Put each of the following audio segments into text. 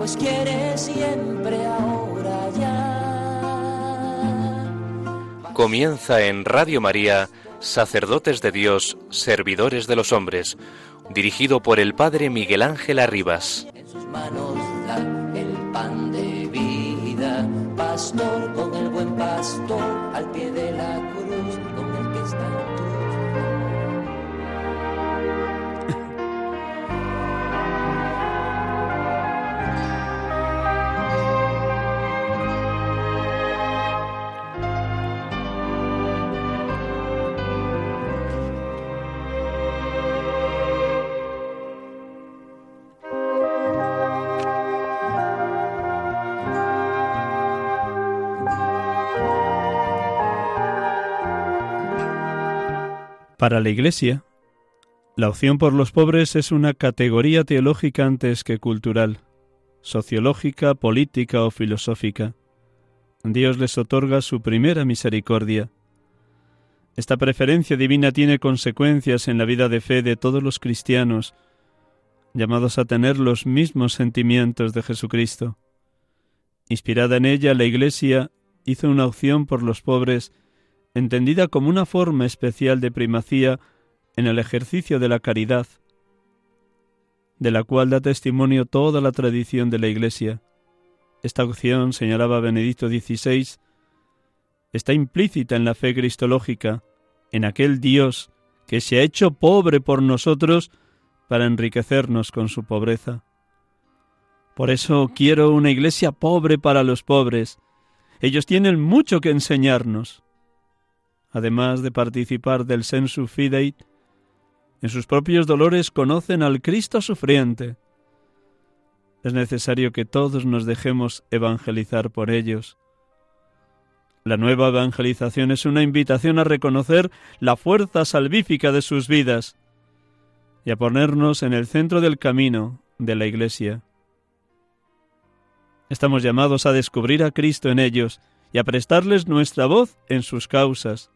pues quiere siempre ahora ya. Comienza en Radio María, Sacerdotes de Dios, Servidores de los Hombres, dirigido por el Padre Miguel Ángel Arribas. En sus manos da el pan de vida, pastor con el buen pastor, al pie de la cruz, con el que está Para la Iglesia, la opción por los pobres es una categoría teológica antes que cultural, sociológica, política o filosófica. Dios les otorga su primera misericordia. Esta preferencia divina tiene consecuencias en la vida de fe de todos los cristianos, llamados a tener los mismos sentimientos de Jesucristo. Inspirada en ella, la Iglesia hizo una opción por los pobres entendida como una forma especial de primacía en el ejercicio de la caridad, de la cual da testimonio toda la tradición de la Iglesia. Esta opción, señalaba Benedicto XVI, está implícita en la fe cristológica, en aquel Dios que se ha hecho pobre por nosotros para enriquecernos con su pobreza. Por eso quiero una iglesia pobre para los pobres. Ellos tienen mucho que enseñarnos además de participar del sensu fidei, en sus propios dolores conocen al Cristo sufriente. Es necesario que todos nos dejemos evangelizar por ellos. La nueva evangelización es una invitación a reconocer la fuerza salvífica de sus vidas y a ponernos en el centro del camino de la Iglesia. Estamos llamados a descubrir a Cristo en ellos y a prestarles nuestra voz en sus causas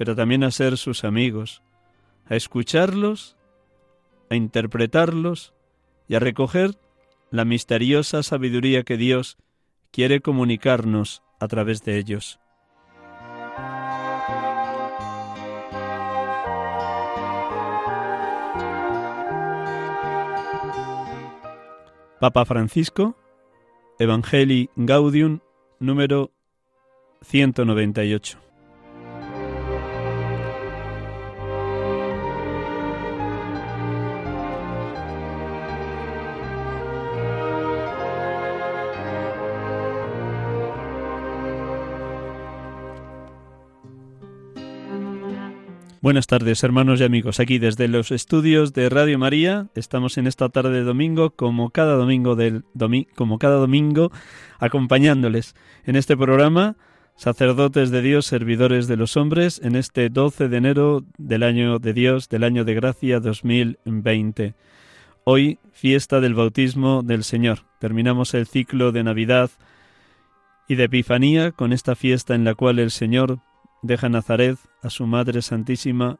pero también a ser sus amigos, a escucharlos, a interpretarlos y a recoger la misteriosa sabiduría que Dios quiere comunicarnos a través de ellos. Papa Francisco, Evangelii Gaudium número 198. Buenas tardes, hermanos y amigos. Aquí desde los estudios de Radio María estamos en esta tarde de domingo, como cada domingo del como cada domingo, acompañándoles en este programa sacerdotes de Dios, servidores de los hombres, en este 12 de enero del año de Dios, del año de gracia 2020. Hoy, fiesta del bautismo del Señor. Terminamos el ciclo de Navidad y de Epifanía con esta fiesta en la cual el Señor deja Nazaret a su Madre Santísima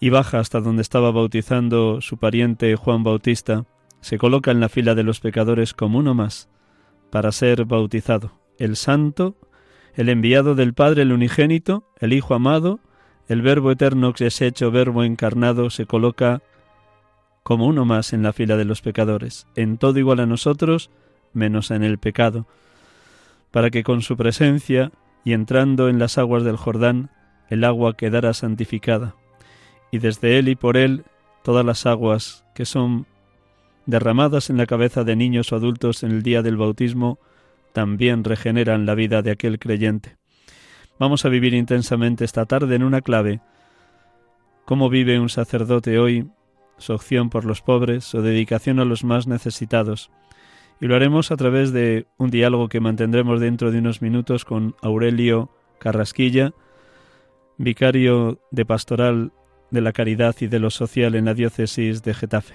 y baja hasta donde estaba bautizando su pariente Juan Bautista, se coloca en la fila de los pecadores como uno más, para ser bautizado, el santo, el enviado del Padre, el unigénito, el Hijo amado, el Verbo eterno que es hecho Verbo encarnado, se coloca como uno más en la fila de los pecadores, en todo igual a nosotros, menos en el pecado, para que con su presencia y entrando en las aguas del Jordán, el agua quedará santificada, y desde él y por él todas las aguas que son derramadas en la cabeza de niños o adultos en el día del bautismo, también regeneran la vida de aquel creyente. Vamos a vivir intensamente esta tarde en una clave cómo vive un sacerdote hoy su opción por los pobres, su dedicación a los más necesitados. Y lo haremos a través de un diálogo que mantendremos dentro de unos minutos con Aurelio Carrasquilla, vicario de pastoral de la caridad y de lo social en la diócesis de Getafe.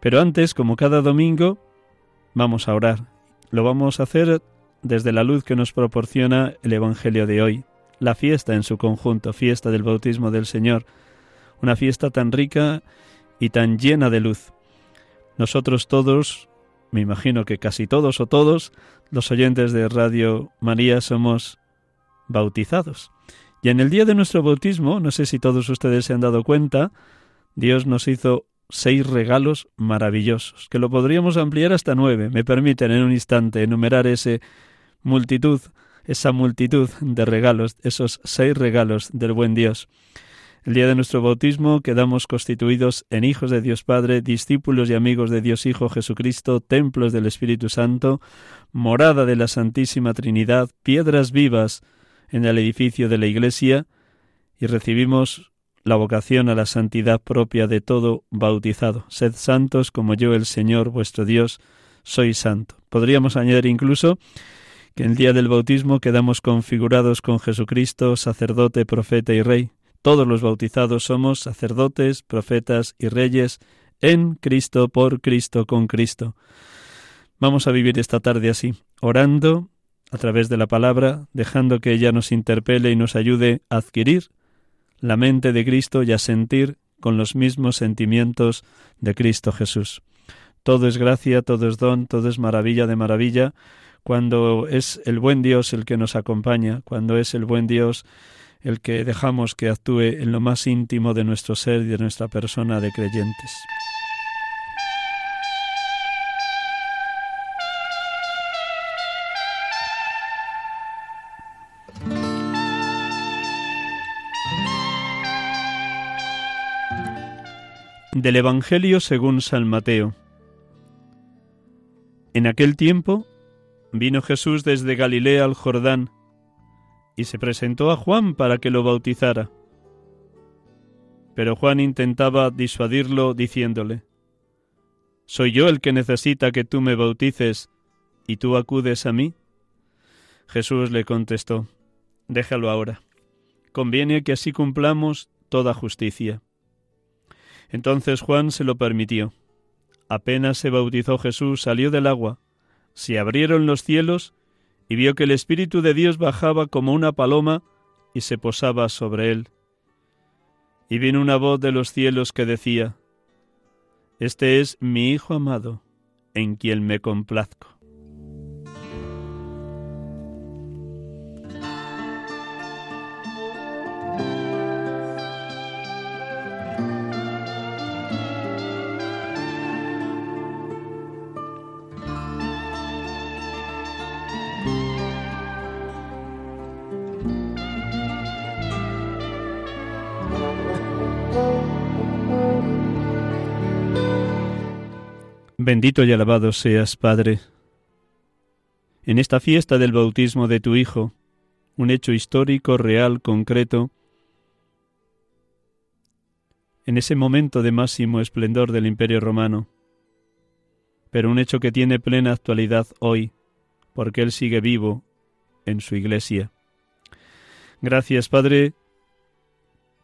Pero antes, como cada domingo, vamos a orar. Lo vamos a hacer desde la luz que nos proporciona el Evangelio de hoy, la fiesta en su conjunto, fiesta del bautismo del Señor, una fiesta tan rica y tan llena de luz. Nosotros todos, me imagino que casi todos o todos, los oyentes de Radio María somos bautizados. Y en el día de nuestro bautismo, no sé si todos ustedes se han dado cuenta, Dios nos hizo seis regalos maravillosos, que lo podríamos ampliar hasta nueve. Me permiten en un instante enumerar ese multitud, esa multitud de regalos, esos seis regalos del buen Dios. El día de nuestro bautismo quedamos constituidos en hijos de Dios Padre, discípulos y amigos de Dios Hijo Jesucristo, templos del Espíritu Santo, morada de la Santísima Trinidad, piedras vivas en el edificio de la Iglesia, y recibimos la vocación a la santidad propia de todo bautizado. Sed santos como yo, el Señor vuestro Dios, soy santo. Podríamos añadir incluso que el día del bautismo quedamos configurados con Jesucristo, sacerdote, profeta y rey, todos los bautizados somos sacerdotes, profetas y reyes en Cristo, por Cristo, con Cristo. Vamos a vivir esta tarde así, orando a través de la palabra, dejando que ella nos interpele y nos ayude a adquirir la mente de Cristo y a sentir con los mismos sentimientos de Cristo Jesús. Todo es gracia, todo es don, todo es maravilla de maravilla, cuando es el buen Dios el que nos acompaña, cuando es el buen Dios el que dejamos que actúe en lo más íntimo de nuestro ser y de nuestra persona de creyentes. Del Evangelio según San Mateo. En aquel tiempo vino Jesús desde Galilea al Jordán, y se presentó a Juan para que lo bautizara. Pero Juan intentaba disuadirlo diciéndole, ¿Soy yo el que necesita que tú me bautices y tú acudes a mí? Jesús le contestó, Déjalo ahora. Conviene que así cumplamos toda justicia. Entonces Juan se lo permitió. Apenas se bautizó Jesús, salió del agua, se abrieron los cielos y vio que el Espíritu de Dios bajaba como una paloma y se posaba sobre él. Y vino una voz de los cielos que decía, Este es mi Hijo amado, en quien me complazco. Bendito y alabado seas, Padre. En esta fiesta del bautismo de tu Hijo, un hecho histórico, real, concreto, en ese momento de máximo esplendor del Imperio Romano, pero un hecho que tiene plena actualidad hoy, porque Él sigue vivo en su Iglesia. Gracias, Padre,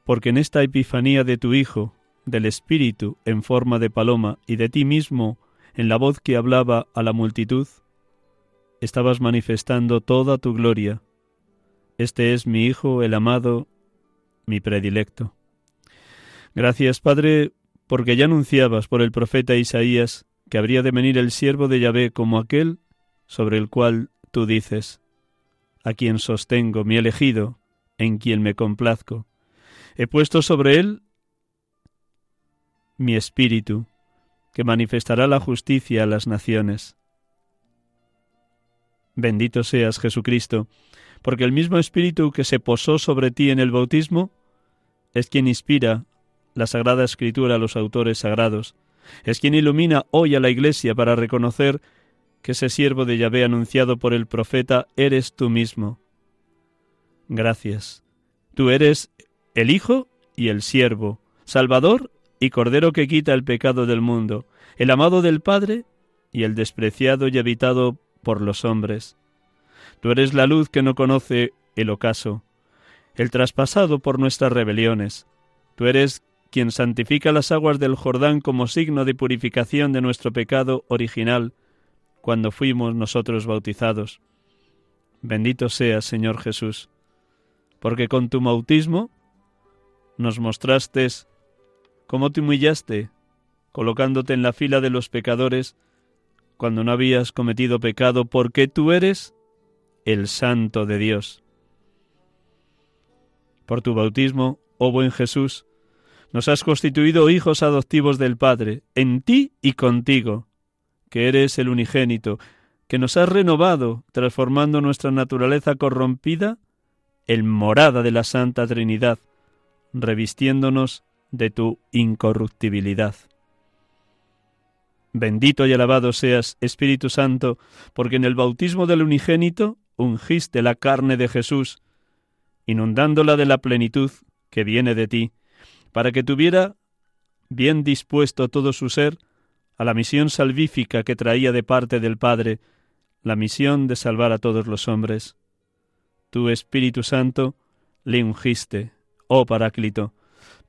porque en esta Epifanía de tu Hijo, del Espíritu en forma de paloma y de ti mismo en la voz que hablaba a la multitud, estabas manifestando toda tu gloria. Este es mi Hijo, el amado, mi predilecto. Gracias, Padre, porque ya anunciabas por el profeta Isaías que habría de venir el siervo de Yahvé como aquel sobre el cual tú dices, a quien sostengo, mi elegido, en quien me complazco. He puesto sobre él mi espíritu, que manifestará la justicia a las naciones. Bendito seas, Jesucristo, porque el mismo Espíritu que se posó sobre ti en el bautismo es quien inspira la Sagrada Escritura a los autores sagrados, es quien ilumina hoy a la Iglesia para reconocer que ese siervo de Yahvé anunciado por el profeta eres tú mismo. Gracias. Tú eres el Hijo y el siervo, Salvador y Cordero que quita el pecado del mundo, el amado del Padre y el despreciado y habitado por los hombres. Tú eres la luz que no conoce el ocaso, el traspasado por nuestras rebeliones. Tú eres quien santifica las aguas del Jordán como signo de purificación de nuestro pecado original, cuando fuimos nosotros bautizados. Bendito seas, Señor Jesús, porque con tu bautismo nos mostraste cómo te humillaste, colocándote en la fila de los pecadores, cuando no habías cometido pecado, porque tú eres el Santo de Dios. Por tu bautismo, oh buen Jesús, nos has constituido hijos adoptivos del Padre, en ti y contigo, que eres el unigénito, que nos has renovado, transformando nuestra naturaleza corrompida en morada de la Santa Trinidad, revistiéndonos de tu incorruptibilidad. Bendito y alabado seas, Espíritu Santo, porque en el bautismo del unigénito ungiste la carne de Jesús, inundándola de la plenitud que viene de ti, para que tuviera bien dispuesto todo su ser a la misión salvífica que traía de parte del Padre, la misión de salvar a todos los hombres. Tu Espíritu Santo le ungiste, oh Paráclito,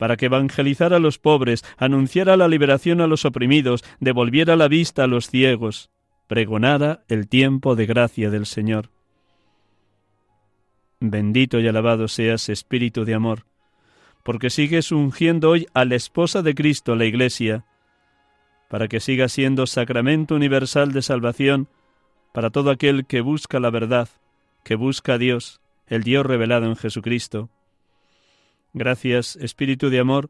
para que evangelizara a los pobres, anunciara la liberación a los oprimidos, devolviera la vista a los ciegos, pregonara el tiempo de gracia del Señor. Bendito y alabado seas, Espíritu de amor, porque sigues ungiendo hoy a la esposa de Cristo, la Iglesia, para que siga siendo sacramento universal de salvación para todo aquel que busca la verdad, que busca a Dios, el Dios revelado en Jesucristo. Gracias, Espíritu de Amor,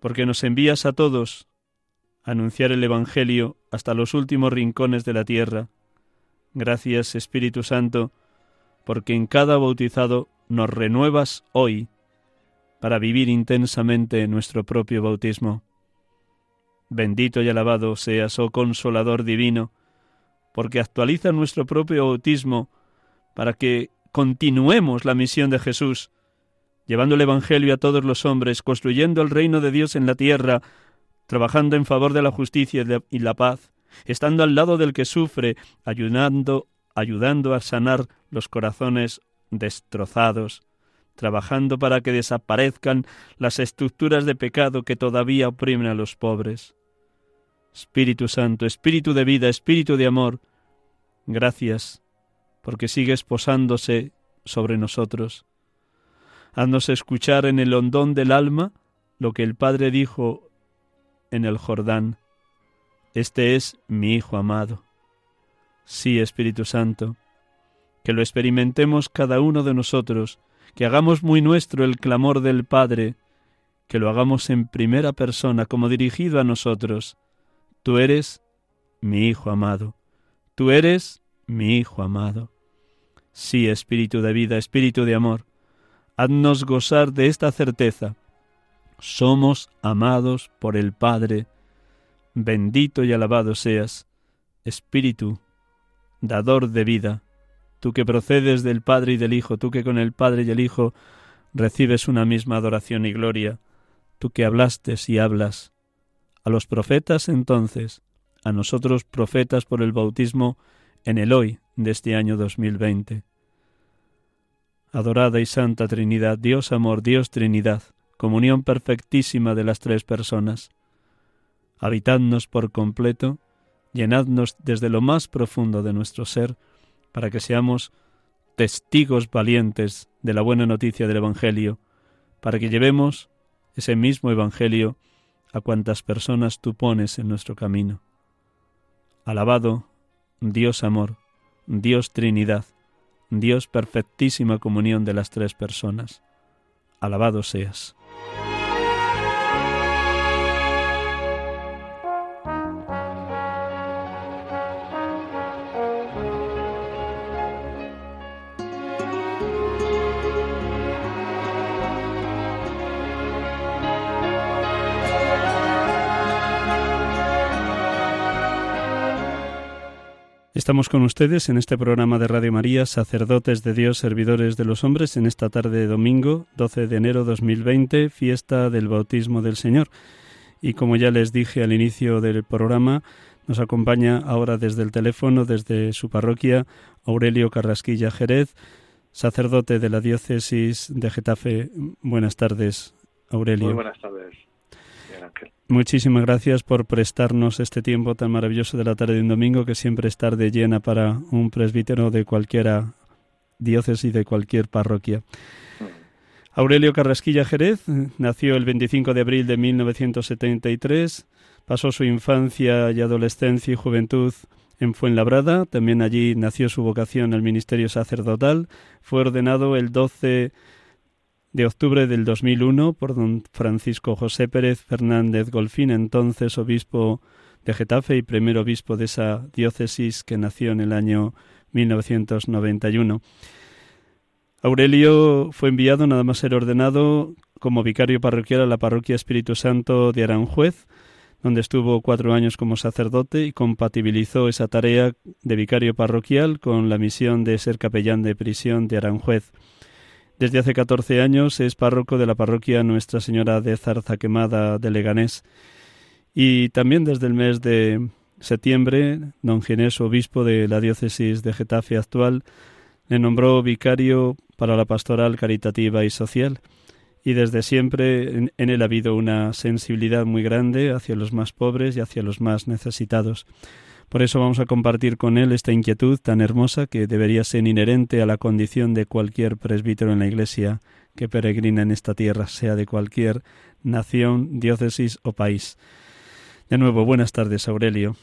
porque nos envías a todos a anunciar el Evangelio hasta los últimos rincones de la tierra. Gracias, Espíritu Santo, porque en cada bautizado nos renuevas hoy para vivir intensamente nuestro propio bautismo. Bendito y alabado seas, oh Consolador Divino, porque actualiza nuestro propio bautismo para que continuemos la misión de Jesús llevando el Evangelio a todos los hombres, construyendo el reino de Dios en la tierra, trabajando en favor de la justicia y la paz, estando al lado del que sufre, ayudando, ayudando a sanar los corazones destrozados, trabajando para que desaparezcan las estructuras de pecado que todavía oprimen a los pobres. Espíritu Santo, Espíritu de vida, Espíritu de amor, gracias, porque sigues posándose sobre nosotros. Haznos escuchar en el hondón del alma lo que el Padre dijo en el Jordán. Este es mi Hijo amado. Sí, Espíritu Santo, que lo experimentemos cada uno de nosotros, que hagamos muy nuestro el clamor del Padre, que lo hagamos en primera persona como dirigido a nosotros. Tú eres mi Hijo amado. Tú eres mi Hijo amado. Sí, Espíritu de vida, Espíritu de amor, haznos gozar de esta certeza. Somos amados por el Padre. Bendito y alabado seas, Espíritu, dador de vida, tú que procedes del Padre y del Hijo, tú que con el Padre y el Hijo recibes una misma adoración y gloria, tú que hablaste y hablas. A los profetas entonces, a nosotros profetas por el bautismo en el hoy de este año 2020 adorada y santa Trinidad, Dios amor, Dios Trinidad, comunión perfectísima de las tres personas. Habitadnos por completo, llenadnos desde lo más profundo de nuestro ser, para que seamos testigos valientes de la buena noticia del Evangelio, para que llevemos ese mismo Evangelio a cuantas personas tú pones en nuestro camino. Alabado, Dios amor, Dios Trinidad, Dios perfectísima comunión de las tres personas. Alabado seas. Estamos con ustedes en este programa de Radio María, sacerdotes de Dios, servidores de los hombres, en esta tarde de domingo, 12 de enero 2020, fiesta del bautismo del Señor. Y como ya les dije al inicio del programa, nos acompaña ahora desde el teléfono, desde su parroquia, Aurelio Carrasquilla Jerez, sacerdote de la diócesis de Getafe. Buenas tardes, Aurelio. Muy buenas tardes. Muchísimas gracias por prestarnos este tiempo tan maravilloso de la tarde de un domingo, que siempre es tarde llena para un presbítero de cualquiera diócesis, de cualquier parroquia. Mm. Aurelio Carrasquilla Jerez nació el 25 de abril de 1973, pasó su infancia y adolescencia y juventud en Fuenlabrada, también allí nació su vocación al ministerio sacerdotal, fue ordenado el 12 de octubre del 2001 por don Francisco José Pérez Fernández Golfín, entonces obispo de Getafe y primer obispo de esa diócesis que nació en el año 1991. Aurelio fue enviado nada más ser ordenado como vicario parroquial a la parroquia Espíritu Santo de Aranjuez, donde estuvo cuatro años como sacerdote y compatibilizó esa tarea de vicario parroquial con la misión de ser capellán de prisión de Aranjuez. Desde hace 14 años es párroco de la parroquia Nuestra Señora de Zarza Quemada de Leganés. Y también desde el mes de septiembre, don Ginés, obispo de la diócesis de Getafe actual, le nombró vicario para la pastoral caritativa y social. Y desde siempre en, en él ha habido una sensibilidad muy grande hacia los más pobres y hacia los más necesitados. Por eso vamos a compartir con él esta inquietud tan hermosa que debería ser inherente a la condición de cualquier presbítero en la Iglesia que peregrina en esta tierra, sea de cualquier nación, diócesis o país. De nuevo, buenas tardes, Aurelio.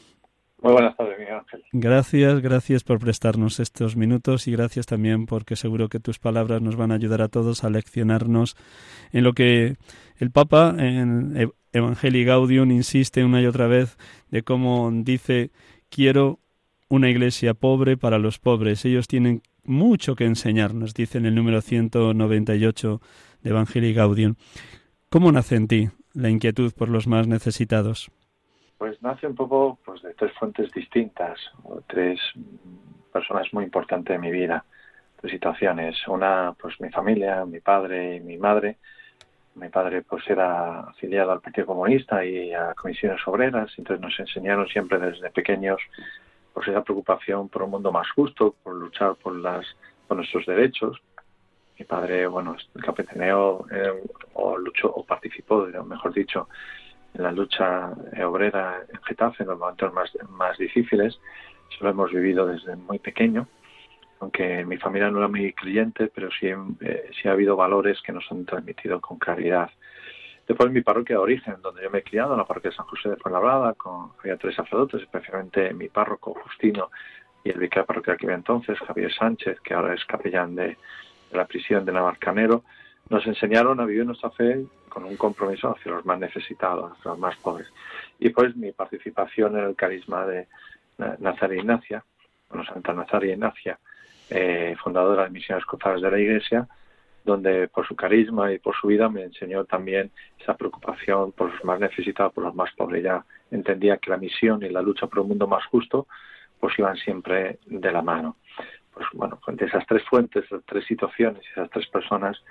Muy buenas tardes, Miguel Ángel. Gracias, gracias por prestarnos estos minutos y gracias también porque seguro que tus palabras nos van a ayudar a todos a leccionarnos en lo que el Papa en Evangelii Gaudium insiste una y otra vez de cómo dice quiero una iglesia pobre para los pobres. Ellos tienen mucho que enseñarnos, dice en el número 198 de Evangelii Gaudium. ¿Cómo nace en ti la inquietud por los más necesitados? Pues nace un poco pues, de tres fuentes distintas, o tres personas muy importantes en mi vida, tres situaciones. Una, pues mi familia, mi padre y mi madre, mi padre pues era afiliado al Partido Comunista y a comisiones obreras, entonces nos enseñaron siempre desde pequeños pues esa preocupación por un mundo más justo, por luchar por las por nuestros derechos. Mi padre, bueno, capitaneó eh, o luchó o participó, mejor dicho, en la lucha obrera en Getafe en los momentos más, más difíciles. Eso lo hemos vivido desde muy pequeño aunque mi familia no era muy creyente, pero sí, eh, sí ha habido valores que nos han transmitido con claridad. Después mi parroquia de origen, donde yo me he criado, en la parroquia de San José de Fuenlabrada, con, había tres sacerdotes, especialmente mi párroco Justino y el vicario parroquial que había entonces, Javier Sánchez, que ahora es capellán de, la prisión de Navarcanero, nos enseñaron a vivir nuestra fe con un compromiso hacia los más necesitados, hacia los más pobres. Y pues mi participación en el carisma de Nazaria Ignacia, bueno, Santa Nazaria Ignacia, eh, fundadora de Misiones Cruzadas de la Iglesia, donde por su carisma y por su vida me enseñó también esa preocupación por los más necesitados, por los más pobres. Ya entendía que la misión y la lucha por un mundo más justo pues iban siempre de la mano. Pues bueno, de esas tres fuentes, esas tres situaciones esas tres personas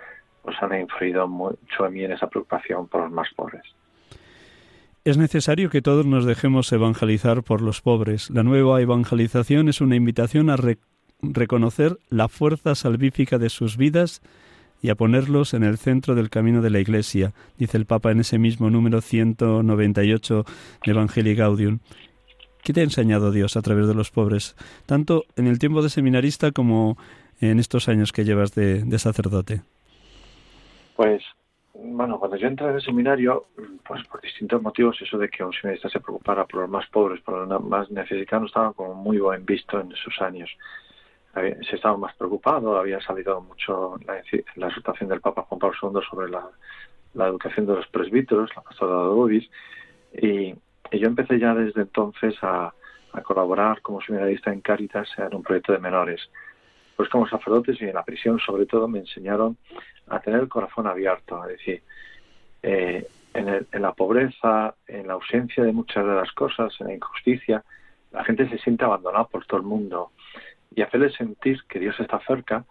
pues han influido mucho en mí en esa preocupación por los más pobres. Es necesario que todos nos dejemos evangelizar por los pobres. La nueva evangelización es una invitación a, reconocer la fuerza salvífica de sus vidas y a ponerlos en el centro del camino de la Iglesia, dice el Papa en ese mismo número 198 de Evangelii Gaudium. ¿Qué te ha enseñado Dios a través de los pobres, tanto en el tiempo de seminarista como en estos años que llevas de, sacerdote? Pues, bueno, cuando yo entré en el seminario, pues por distintos motivos, eso de que un seminarista se preocupara por los más pobres, por los más necesitados, estaba como muy buen visto en esos años se estaba más preocupado, había salido mucho la, la exhortación del Papa Juan Pablo II sobre la, educación de los presbíteros, la pastora de Obis, y, yo empecé ya desde entonces a, colaborar como seminarista en Cáritas en un proyecto de menores. Pues como sacerdotes y en la prisión sobre todo me enseñaron a tener el corazón abierto, es decir, eh, en, en la pobreza, en la ausencia de muchas de las cosas, en la injusticia, la gente se siente abandonada por todo el mundo y hacerles sentir que Dios está cerca,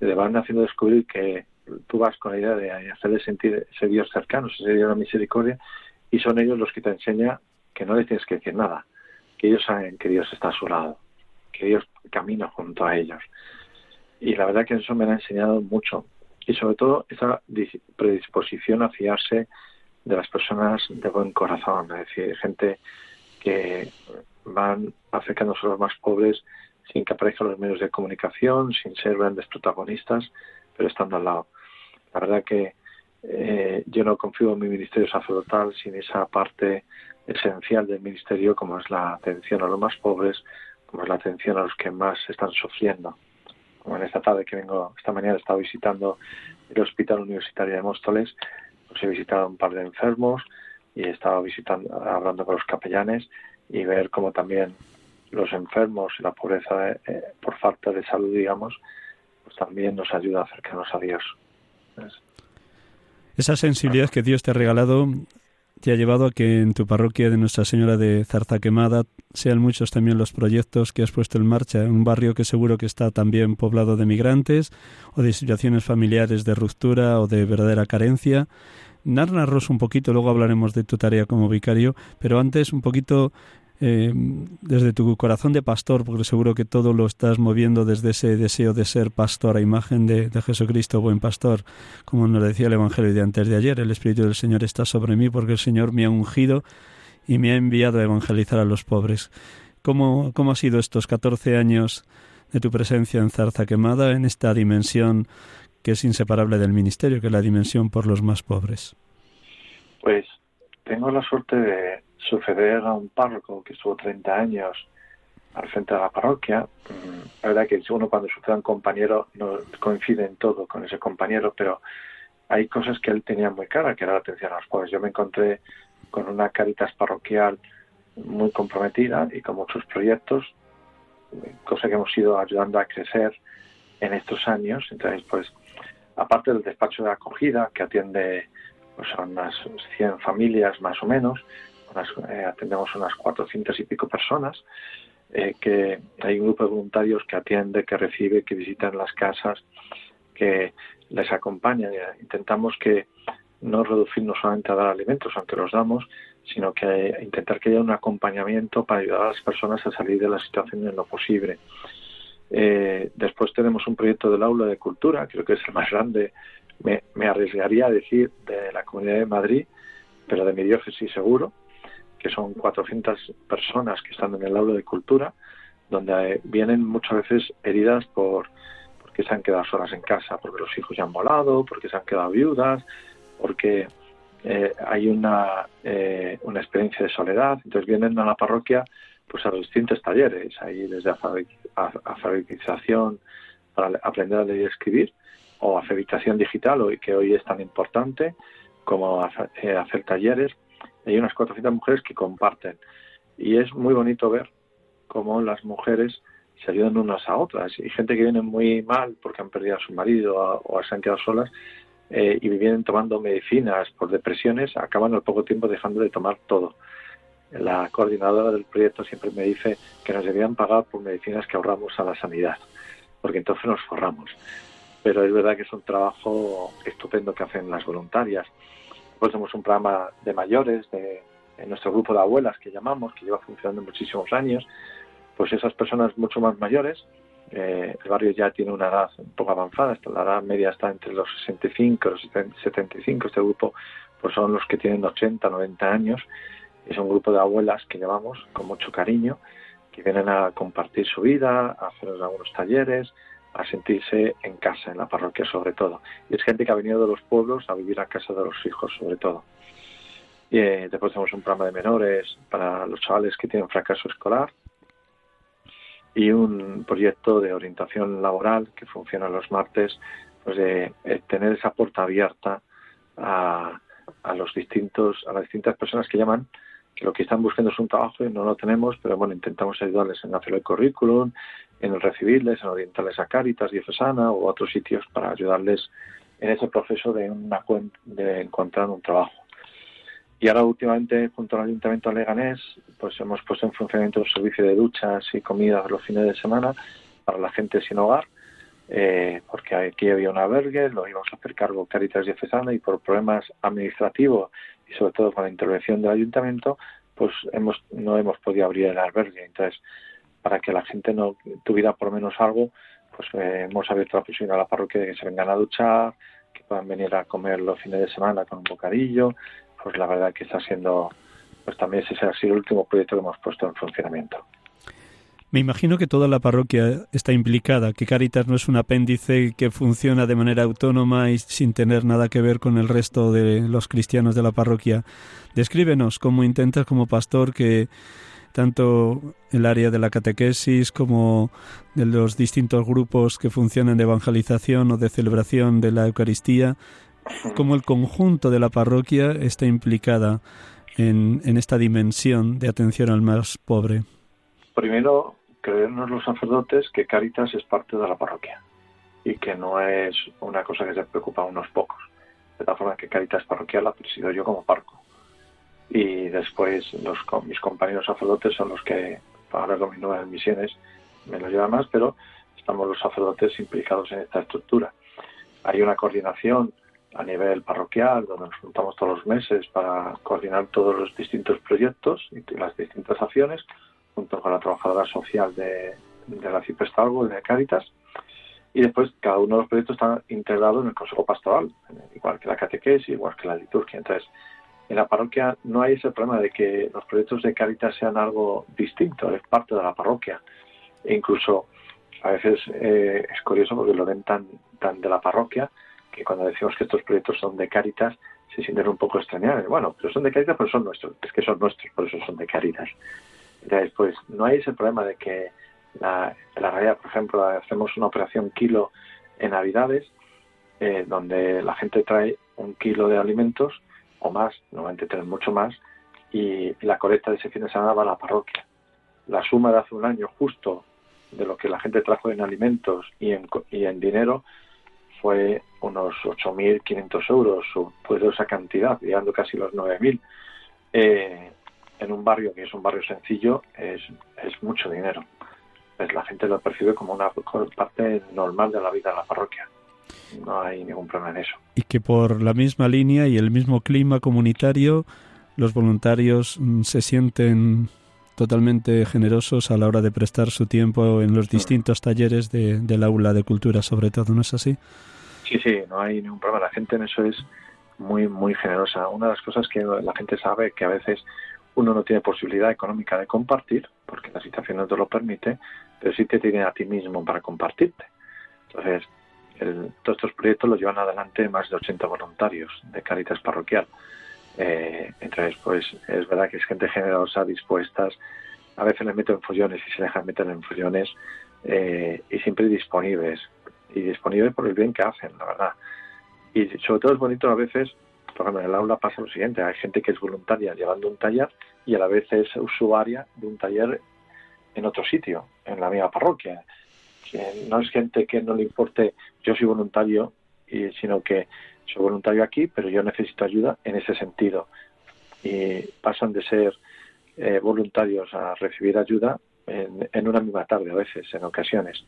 le van haciendo descubrir que tú vas con la idea de hacerles sentir ese Dios cercano, ese Dios de la misericordia, y son ellos los que te enseñan que no les tienes que decir nada, que ellos saben que Dios está a su lado, que Dios camina junto a ellos. Y la verdad que eso me ha enseñado mucho. Y sobre todo esa predisposición a fiarse de las personas de buen corazón, es decir, gente que van acercándose a los más pobres sin que aparezcan los medios de comunicación, sin ser grandes protagonistas, pero estando al lado. La verdad que eh, yo no confío en mi ministerio sacerdotal sin esa parte esencial del ministerio como es la atención a los más pobres, como es la atención a los que más están sufriendo. Como en esta tarde que vengo, esta mañana he estado visitando el Hospital Universitario de Móstoles, pues he visitado un par de enfermos y he estado visitando, hablando con los capellanes y ver cómo también los enfermos y la pobreza eh, por falta de salud, digamos, pues también nos ayuda a acercarnos a Dios. Esa sensibilidad que Dios te ha regalado te ha llevado a que en tu parroquia de Nuestra Señora de Zarza Quemada sean muchos también los proyectos que has puesto en marcha, un barrio que seguro que está también poblado de migrantes o de situaciones familiares de ruptura o de verdadera carencia. Narraros un poquito, luego hablaremos de tu tarea como vicario, pero antes un poquito eh, desde tu corazón de pastor, porque seguro que todo lo estás moviendo desde ese deseo de ser pastor a imagen de, Jesucristo, buen pastor, como nos decía el Evangelio de antes de ayer, el Espíritu del Señor está sobre mí porque el Señor me ha ungido y me ha enviado a evangelizar a los pobres. ¿Cómo, cómo ha sido estos 14 años de tu presencia en Zarza Quemada, en esta dimensión que es inseparable del ministerio, que es la dimensión por los más pobres? Pues tengo la suerte de suceder a un párroco que estuvo 30 años al frente de la parroquia. Mm, la verdad que uno cuando sucede a un compañero no coincide en todo con ese compañero, pero hay cosas que él tenía muy cara, que era la atención a los pobres. Yo me encontré con una caritas parroquial muy comprometida y con muchos proyectos, cosa que hemos ido ayudando a crecer en estos años. Entonces, pues, aparte del despacho de acogida, que atiende pues, a unas 100 familias más o menos, eh, atendemos unas 400 y pico personas, eh, que hay un grupo de voluntarios que atiende, que recibe, que visitan las casas, que les acompañan. Intentamos que no reducirnos solamente a dar alimentos, aunque los damos, sino que intentar que haya un acompañamiento para ayudar a las personas a salir de la situación en lo posible. Eh, después tenemos un proyecto del aula de cultura, creo que es el más grande, me, me arriesgaría a decir, de la Comunidad de Madrid, pero de mi diócesis seguro, que son 400 personas que están en el aula de cultura, donde eh, vienen muchas veces heridas por porque se han quedado solas en casa, porque los hijos ya han volado, porque se han quedado viudas, porque eh, hay una, eh, una experiencia de soledad. Entonces vienen a la parroquia pues a los distintos talleres, ahí desde alfabetización para aprender a leer y escribir, o alfabetización digital, que hoy es tan importante, como hacer talleres hay unas 400 mujeres que comparten. Y es muy bonito ver cómo las mujeres se ayudan unas a otras. Y gente que viene muy mal porque han perdido a su marido o se han quedado solas eh, y vienen tomando medicinas por depresiones, acaban al poco tiempo dejando de tomar todo. La coordinadora del proyecto siempre me dice que nos debían pagar por medicinas que ahorramos a la sanidad, porque entonces nos forramos. Pero es verdad que es un trabajo estupendo que hacen las voluntarias. Pues tenemos un programa de mayores, de, nuestro grupo de abuelas que llamamos, que lleva funcionando muchísimos años. Pues esas personas mucho más mayores, eh, el barrio ya tiene una edad un poco avanzada, la edad media está entre los 65 y los 75. Este grupo pues son los que tienen 80, 90 años. Es un grupo de abuelas que llevamos con mucho cariño, que vienen a compartir su vida, a hacer algunos talleres, a sentirse en casa, en la parroquia sobre todo. Y es gente que ha venido de los pueblos a vivir a casa de los hijos sobre todo. Y eh, después tenemos un programa de menores para los chavales que tienen fracaso escolar y un proyecto de orientación laboral que funciona los martes, pues de eh, tener esa puerta abierta a, a los distintos, a las distintas personas que llaman que lo que están buscando es un trabajo y no lo tenemos, pero bueno, intentamos ayudarles en hacer el currículum, en recibirles, en orientarles a Cáritas Diocesana o otros sitios para ayudarles en ese proceso de, una, de encontrar un trabajo. Y ahora últimamente, junto al Ayuntamiento de Leganés, pues hemos puesto en funcionamiento un servicio de duchas y comidas los fines de semana para la gente sin hogar, eh, porque aquí había un albergue, lo íbamos a hacer cargo Caritas Diocesana y por problemas administrativos y sobre todo con la intervención del Ayuntamiento, pues hemos no hemos podido abrir el albergue. Entonces, para que la gente no tuviera por lo menos algo, pues eh, hemos abierto la posibilidad a la parroquia de que se vengan a duchar, que puedan venir a comer los fines de semana con un bocadillo, pues la verdad que está siendo, pues también ese ha sido el último proyecto que hemos puesto en funcionamiento. Me imagino que toda la parroquia está implicada, que Caritas no es un apéndice que funciona de manera autónoma y sin tener nada que ver con el resto de los cristianos de la parroquia. Descríbenos cómo intentas como pastor que tanto el área de la catequesis como de los distintos grupos que funcionan de evangelización o de celebración de la Eucaristía, cómo el conjunto de la parroquia está implicada en, en esta dimensión de atención al más pobre. Primero, creernos los sacerdotes que Caritas es parte de la parroquia y que no es una cosa que se preocupa a unos pocos. De tal forma que Caritas parroquial la presido yo como parco. Y después los, mis compañeros sacerdotes son los que, ahora con mis nuevas misiones, me lo llevan más, pero estamos los sacerdotes implicados en esta estructura. Hay una coordinación a nivel parroquial, donde nos juntamos todos los meses para coordinar todos los distintos proyectos y las distintas acciones, junto con la trabajadora social de, de la Ciprestalgo y de Cáritas. Y después cada uno de los proyectos está integrado en el Consejo Pastoral, igual que la catequesis, igual que la liturgia. Entonces, en la parroquia no hay ese problema de que los proyectos de Cáritas sean algo distinto, es parte de la parroquia. E incluso a veces eh, es curioso porque lo ven tan, tan de la parroquia que cuando decimos que estos proyectos son de Cáritas se sienten un poco extrañados. Bueno, pero son de Cáritas, pero son nuestros. Es que son nuestros, por eso son de Cáritas. Entonces, pues no hay ese problema de que la, la realidad, por ejemplo, hacemos una operación kilo en Navidades, eh, donde la gente trae un kilo de alimentos o más, normalmente traen mucho más, y la colecta de ese fin de semana va a la parroquia. La suma de hace un año justo de lo que la gente trajo en alimentos y en, y en dinero fue unos 8.500 euros, o pues esa cantidad, llegando casi los 9.000. Eh, en un barrio que es un barrio sencillo es, es mucho dinero. Pues la gente lo percibe como una parte normal de la vida de la parroquia. No hay ningún problema en eso. Y que por la misma línea y el mismo clima comunitario, los voluntarios mm, se sienten totalmente generosos a la hora de prestar su tiempo en los mm. distintos talleres de, del aula de cultura, sobre todo, ¿no es así? Sí, sí, no hay ningún problema. La gente en eso es muy, muy generosa. Una de las cosas que la gente sabe que a veces uno no tiene posibilidad económica de compartir, porque la situación no te lo permite, pero sí te tiene a ti mismo para compartirte. Entonces, todos estos proyectos los llevan adelante más de 80 voluntarios de Caritas Parroquial. Eh, entonces, pues es verdad que es gente generosa, dispuestas, a veces les meto en follones y se dejan meter en follones, eh, y siempre disponibles, y disponibles por el bien que hacen, la verdad. Y sobre todo es bonito a veces por ejemplo, en el aula pasa lo siguiente, hay gente que es voluntaria llevando un taller y a la vez es usuaria de un taller en otro sitio, en la misma parroquia. Que no es gente que no le importe, yo soy voluntario, y, sino que soy voluntario aquí, pero yo necesito ayuda en ese sentido. Y pasan de ser eh, voluntarios a recibir ayuda en, en, una misma tarde a veces, en ocasiones.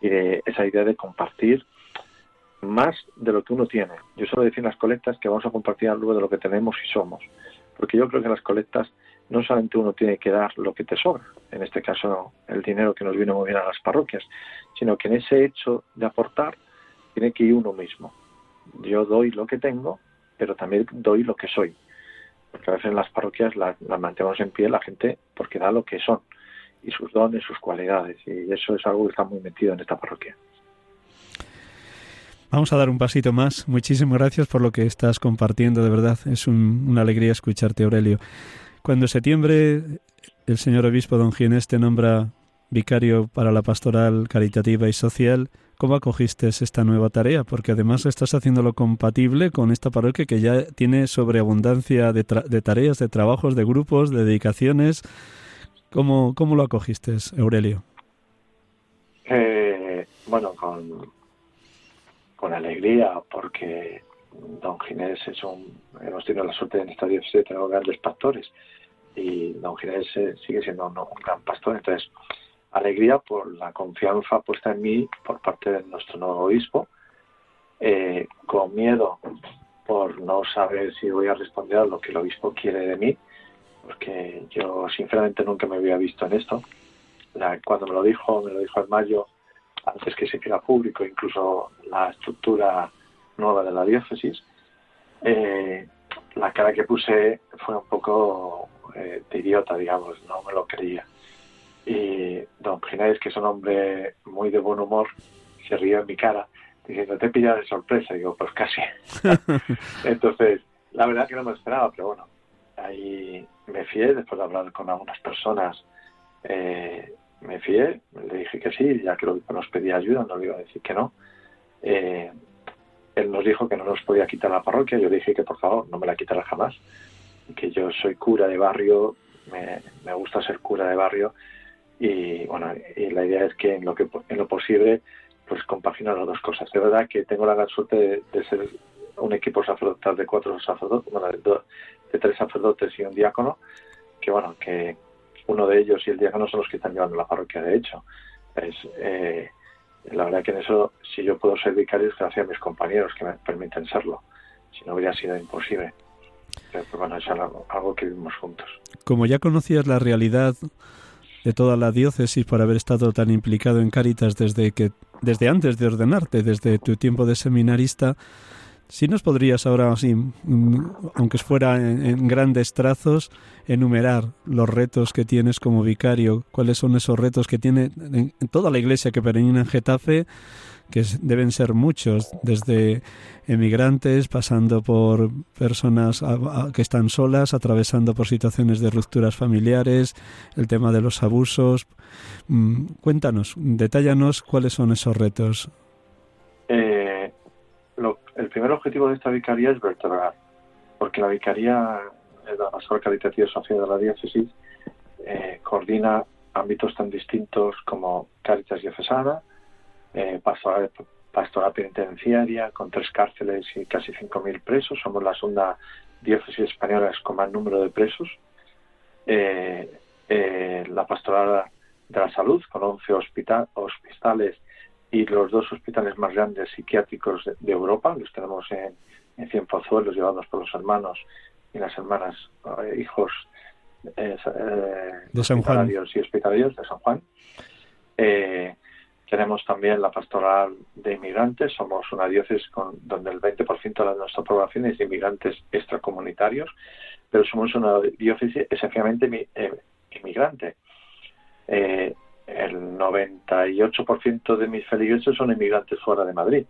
Y esa idea de compartir más de lo que uno tiene. Yo suelo decir en las colectas que vamos a compartir algo de lo que tenemos y somos, porque yo creo que las colectas no solamente uno tiene que dar lo que te sobra, en este caso el dinero que nos viene muy bien a las parroquias, sino que en ese hecho de aportar tiene que ir uno mismo. Yo doy lo que tengo, pero también doy lo que soy. Porque a veces en las parroquias las la mantenemos en pie la gente porque da lo que son y sus dones, sus cualidades. Y eso es algo que está muy metido en esta parroquia. Vamos a dar un pasito más. Muchísimas gracias por lo que estás compartiendo, de verdad. Es una alegría escucharte, Aurelio. Cuando en septiembre el señor obispo don Ginés te nombra vicario para la pastoral caritativa y social, ¿cómo acogiste esta nueva tarea? Porque además estás haciéndolo compatible con esta parroquia que ya tiene sobreabundancia de, de tareas, de trabajos, de grupos, de dedicaciones. ¿Cómo, cómo lo acogiste, Aurelio? Eh, bueno, con, con alegría porque don Ginés es un, hemos tenido la suerte en esta diócesis de tener grandes pastores y don Ginés eh, sigue siendo un, gran pastor. Entonces, alegría por la confianza puesta en mí por parte de nuestro nuevo obispo, eh, con miedo por no saber si voy a responder a lo que el obispo quiere de mí, porque yo sinceramente nunca me había visto en esto. cuando me lo dijo, me lo dijo en mayo, antes que se hiciera público, incluso la estructura nueva de la diócesis, eh, la cara que puse fue un poco eh, de idiota, digamos, no me lo creía. Y don Ginés, que es un hombre muy de buen humor, se rió en mi cara diciendo, te he pillado de sorpresa. Y digo, pues casi. Entonces, la verdad que no me esperaba, pero bueno, ahí me fié, después de hablar con algunas personas, eh, me fié, le dije que sí, ya que nos pedía ayuda, no le iba a decir que no. Eh, él nos dijo que no nos podía quitar la parroquia, yo dije que por favor no me la quitará jamás, que yo soy cura de barrio, me, me gusta ser cura de barrio y bueno, y la idea es que en lo que en lo posible pues compaginar las dos cosas. De verdad que tengo la gran suerte de, ser un equipo sacerdotal de cuatro sacerdotes, bueno, de, tres sacerdotes y un diácono, que bueno, que uno de ellos y el diácono son los que están llevando la parroquia, de hecho. Es, eh, la verdad que en eso, si yo puedo ser vicario, es gracias a mis compañeros que me permiten serlo. Si no, hubiera sido imposible. Bueno, es algo, que vivimos juntos. Como ya conocías la realidad de toda la diócesis por haber estado tan implicado en Cáritas desde que desde antes de ordenarte, desde tu tiempo de seminarista. Si nos podrías ahora, así, mm, aunque fuera en, grandes trazos, enumerar los retos que tienes como vicario, cuáles son esos retos que tiene en, toda la iglesia que peregrina en Getafe, que deben ser muchos, desde emigrantes, pasando por personas que están solas, atravesando por situaciones de rupturas familiares, el tema de los abusos. Mm, cuéntanos, detállanos cuáles son esos retos. Eh, el primer objetivo de esta vicaría es vertebrar, porque la vicaría, la Pastoral Caritativa Social de la Diócesis, eh, coordina ámbitos tan distintos como Caritas Diocesana, eh, pastoral, pastoral penitenciaria, con tres cárceles y casi 5.000 presos. Somos la segunda diócesis española con más número de presos. Eh, eh, la pastoral de la salud, con 11 hospitales y los dos hospitales más grandes psiquiátricos de, Europa. Los tenemos en, en Cienpozuelos, llevados por los hermanos y las hermanas, hijos de San Juan. y hospitalarios de San Juan. Tenemos también la pastoral de inmigrantes. Somos una diócesis con, donde el 20% de nuestra población es de inmigrantes extracomunitarios, pero somos una diócesis esencialmente eh, inmigrante. Eh, el 98% de mis feligreses son inmigrantes fuera de Madrid.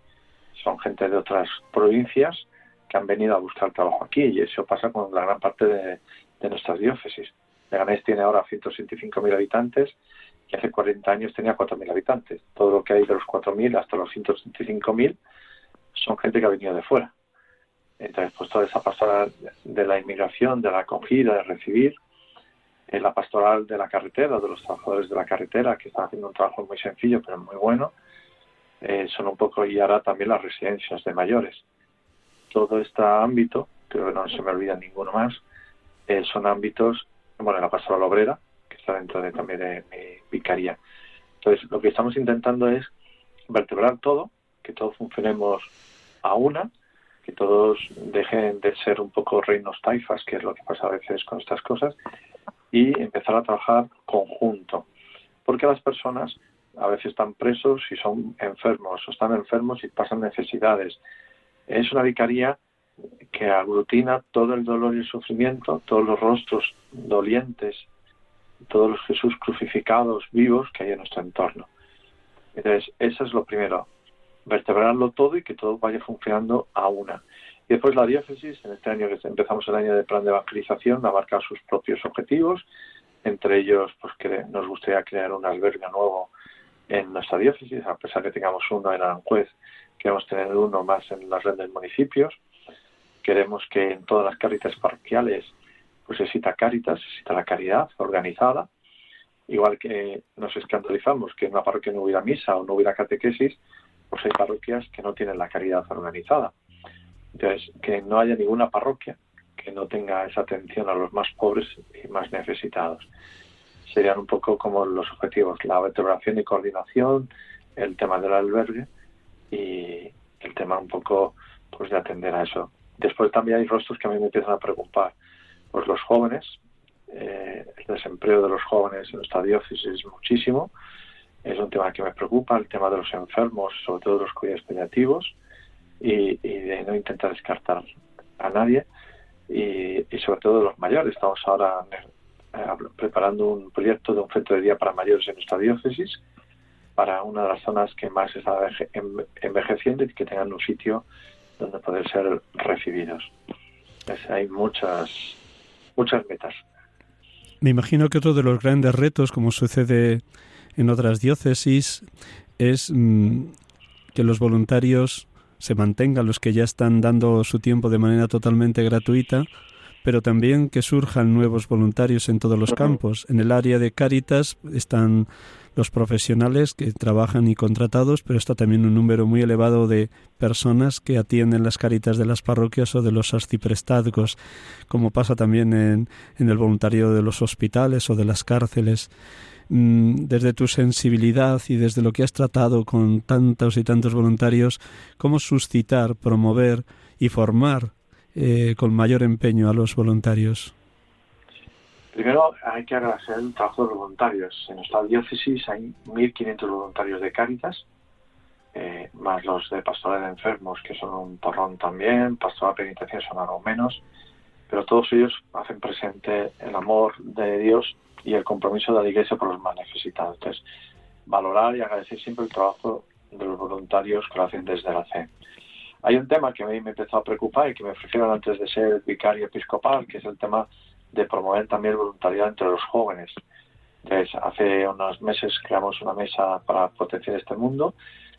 Son gente de otras provincias que han venido a buscar trabajo aquí y eso pasa con la gran parte de, nuestras diócesis. Leganés tiene ahora 165.000 habitantes que hace 40 años tenía 4.000 habitantes. Todo lo que hay de los 4.000 hasta los 165.000 son gente que ha venido de fuera. Entonces, pues toda esa pastoral de la inmigración, de la acogida, de recibir, la pastoral de la carretera, de los trabajadores de la carretera, que están haciendo un trabajo muy sencillo, pero muy bueno, eh, son un poco, y ahora también las residencias de mayores. Todo este ámbito, creo que no se me olvida ninguno más, eh, son ámbitos, bueno, la pastoral obrera, dentro de, también de mi vicaría. Entonces, lo que estamos intentando es vertebrar todo, que todos funcionemos a una, que todos dejen de ser un poco reinos taifas, que es lo que pasa a veces con estas cosas, y empezar a trabajar conjunto. Porque las personas a veces están presos y son enfermos, o están enfermos y pasan necesidades. Es una vicaría que aglutina todo el dolor y el sufrimiento, todos los rostros dolientes todos los Jesús crucificados vivos que hay en nuestro entorno. Entonces, eso es lo primero, vertebrarlo todo y que todo vaya funcionando a una. Y después la diócesis, en este año que empezamos el año de plan de evangelización, a marcar sus propios objetivos, entre ellos pues que nos gustaría crear un albergue nuevo en nuestra diócesis, a pesar que tengamos uno en Aranjuez, queremos tener uno más en las grandes municipios. Queremos que en todas las caritas parroquiales pues Cáritas, se cita la caridad organizada, igual que nos escandalizamos que en una parroquia no hubiera misa o no hubiera catequesis, pues hay parroquias que no tienen la caridad organizada. Entonces, que no haya ninguna parroquia que no tenga esa atención a los más pobres y más necesitados. Serían un poco como los objetivos, la vertebración y coordinación, el tema del albergue y el tema un poco pues de atender a eso. Después también hay rostros que a mí me empiezan a preocupar. Pues los jóvenes, eh, el desempleo de los jóvenes en nuestra diócesis es muchísimo. Es un tema que me preocupa, el tema de los enfermos, sobre todo los cuidados paliativos, y, de no intentar descartar a nadie. Y, sobre todo los mayores. Estamos ahora eh, preparando un proyecto de un centro de día para mayores en nuestra diócesis para una de las zonas que más está envejeciendo y que tengan un sitio donde poder ser recibidos. hay muchas, muchas metas. Me imagino que otro de los grandes retos, como sucede en otras diócesis, es mm, que los voluntarios se mantengan, los que ya están dando su tiempo de manera totalmente gratuita, pero también que surjan nuevos voluntarios en todos los campos. En el área de Cáritas están los profesionales que trabajan y contratados, pero está también un número muy elevado de personas que atienden las caritas de las parroquias o de los arciprestazgos, como pasa también en, en el voluntario de los hospitales o de las cárceles. Mm, desde tu sensibilidad y desde lo que has tratado con tantos y tantos voluntarios, cómo suscitar, promover y formar eh, con mayor empeño a los voluntarios. Primero hay que agradecer el trabajo de los voluntarios. En nuestra diócesis hay 1.500 voluntarios de Cáritas, eh, más los de pastoral de enfermos, que son un porrón también, pastoral penitencia son algo menos, pero todos ellos hacen presente el amor de Dios y el compromiso de la Iglesia por los más necesitados. Entonces, valorar y agradecer siempre el trabajo de los voluntarios que lo hacen desde la fe. Hay un tema que a mí me empezó a preocupar y que me ofrecieron antes de ser vicario episcopal, que es el tema de promover también el voluntariado entre los jóvenes. Entonces, hace unos meses creamos una mesa para potenciar este mundo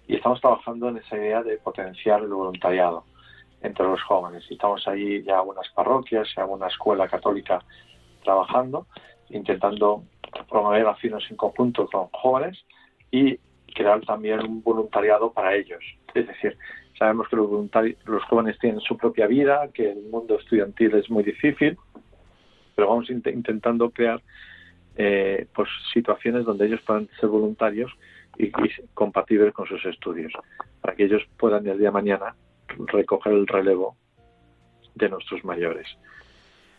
y estamos trabajando en esa idea de potenciar el voluntariado entre los jóvenes. Y estamos ahí ya algunas parroquias y alguna escuela católica trabajando, intentando promover acciones en conjunto con jóvenes y crear también un voluntariado para ellos. Es decir, sabemos que los, los jóvenes tienen su propia vida, que el mundo estudiantil es muy difícil pero vamos intentando crear eh, pues situaciones donde ellos puedan ser voluntarios y, compatibles con sus estudios, para que ellos puedan el día de mañana recoger el relevo de nuestros mayores.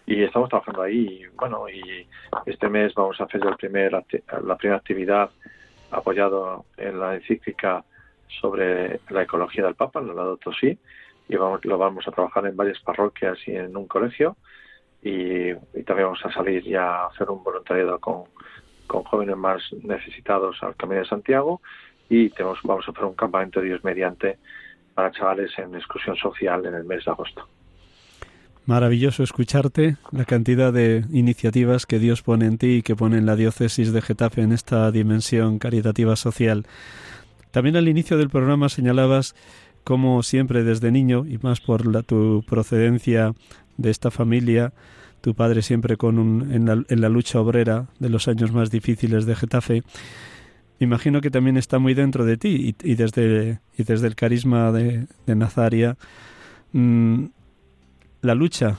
Y estamos trabajando ahí, y, bueno, y este mes vamos a hacer el primer, la primera actividad apoyado en la encíclica sobre la ecología del Papa, el lado Tosí, y vamos, lo vamos a trabajar en varias parroquias y en un colegio y, también vamos a salir ya a hacer un voluntariado con, jóvenes más necesitados al Camino de Santiago y tenemos, vamos a hacer un campamento de Dios mediante para chavales en exclusión social en el mes de agosto. Maravilloso escucharte, la cantidad de iniciativas que Dios pone en ti y que pone en la diócesis de Getafe en esta dimensión caritativa social. También al inicio del programa señalabas cómo siempre desde niño, y más por la, tu procedencia de esta familia, tu padre siempre con un, en, la, lucha obrera de los años más difíciles de Getafe, imagino que también está muy dentro de ti y, desde, y desde el carisma de, Nazaria, mm, la lucha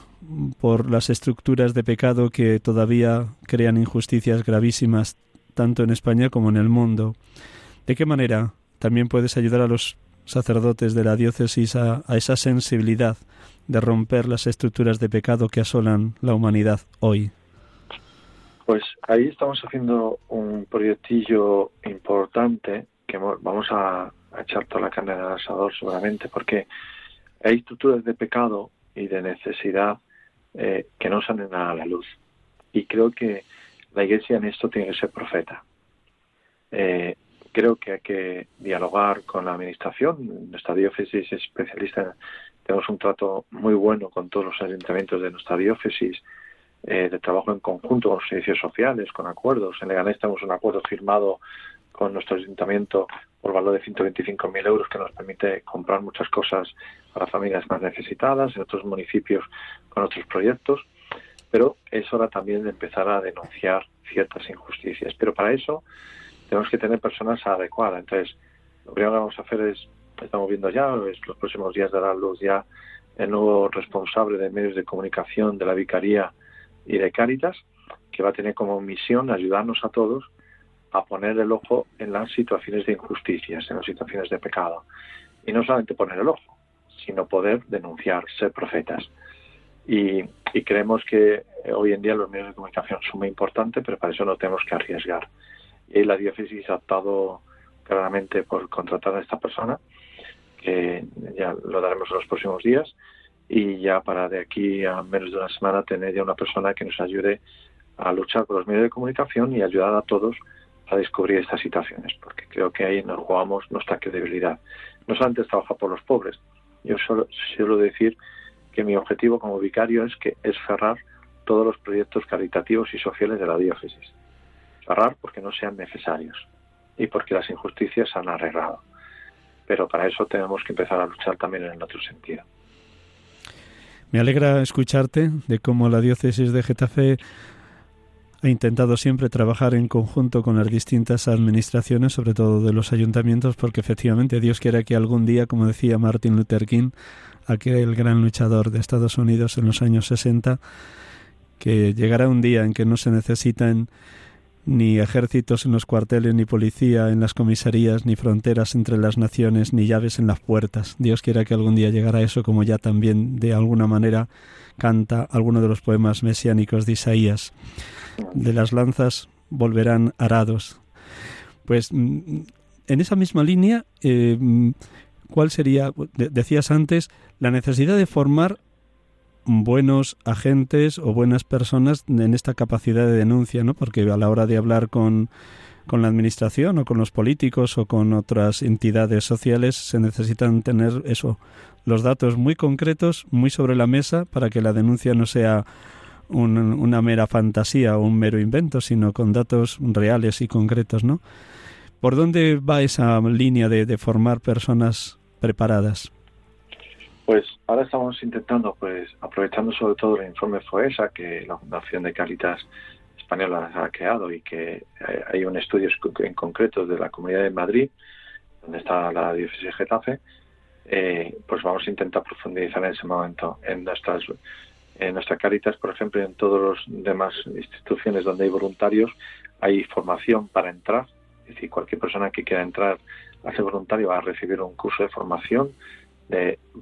por las estructuras de pecado que todavía crean injusticias gravísimas tanto en España como en el mundo. ¿De qué manera también puedes ayudar a los sacerdotes de la diócesis a esa sensibilidad de romper las estructuras de pecado que asolan la humanidad hoy? Pues ahí estamos haciendo un proyectillo importante que vamos a, echar toda la carne del asador seguramente porque hay estructuras de pecado y de necesidad eh, que no salen a la luz. Y creo que la Iglesia en esto tiene que ser profeta. Eh, creo que hay que dialogar con la Administración. Nuestra diócesis es especialista tenemos un trato muy bueno con todos los ayuntamientos de nuestra diócesis, eh, de trabajo en conjunto con los servicios sociales, con acuerdos. En Leganés tenemos un acuerdo firmado con nuestro ayuntamiento por valor de 125.000 euros que nos permite comprar muchas cosas para familias más necesitadas, en otros municipios con otros proyectos, pero es hora también de empezar a denunciar ciertas injusticias. Pero para eso tenemos que tener personas adecuadas. Entonces, lo primero que vamos a hacer es estamos viendo ya, los próximos días dará luz ya el nuevo responsable de medios de comunicación de la Vicaría y de Cáritas, que va a tener como misión ayudarnos a todos a poner el ojo en las situaciones de injusticias, en las situaciones de pecado. Y no solamente poner el ojo, sino poder denunciar, ser profetas. Y, creemos que hoy en día los medios de comunicación son muy importantes, pero para eso no tenemos que arriesgar. Y la diócesis ha optado claramente por contratar a esta persona que ya lo daremos en los próximos días y ya para de aquí a menos de una semana tener ya una persona que nos ayude a luchar por los medios de comunicación y ayudar a todos a descubrir estas situaciones, porque creo que ahí nos jugamos nuestra credibilidad. No solamente trabajar por los pobres, yo solo suelo decir que mi objetivo como vicario es que es cerrar todos los proyectos caritativos y sociales de la diócesis. Porque no sean necesarios y porque las injusticias se han arreglado pero para eso tenemos que empezar a luchar también en el otro sentido. Me alegra escucharte de cómo la diócesis de Getafe ha intentado siempre trabajar en conjunto con las distintas administraciones, sobre todo de los ayuntamientos, porque efectivamente Dios quiera que algún día, como decía Martin Luther King, aquel gran luchador de Estados Unidos en los años 60, que llegará un día en que no se necesitan ni ejércitos en los cuarteles, ni policía en las comisarías, ni fronteras entre las naciones, ni llaves en las puertas. Dios quiera que algún día llegara eso, como ya también de alguna manera canta alguno de los poemas mesiánicos de Isaías. De las lanzas volverán arados. Pues mm, en esa misma línea, eh, mm, ¿cuál sería, decías antes, la necesidad de formar buenos agentes o buenas personas en esta capacidad de denuncia, ¿no? Porque a la hora de hablar con, con la administración o con los políticos o con otras entidades sociales se necesitan tener eso, los datos muy concretos, muy sobre la mesa para que la denuncia no sea una mera fantasía o un mero invento, sino con datos reales y concretos, ¿no? ¿Por dónde va esa línea de, de formar personas preparadas? Pues ahora estamos intentando, pues aprovechando sobre todo el informe FOESA que la Fundación de Caritas Española ha creado y que hay un estudio en concreto de la Comunidad de Madrid, donde está la diócesis de Getafe, eh, pues vamos a intentar profundizar en ese momento en nuestras en Caritas, por ejemplo, en todas las demás instituciones donde hay voluntarios, hay formación para entrar. Es decir, cualquier persona que quiera entrar a ser voluntario va a recibir un curso de formación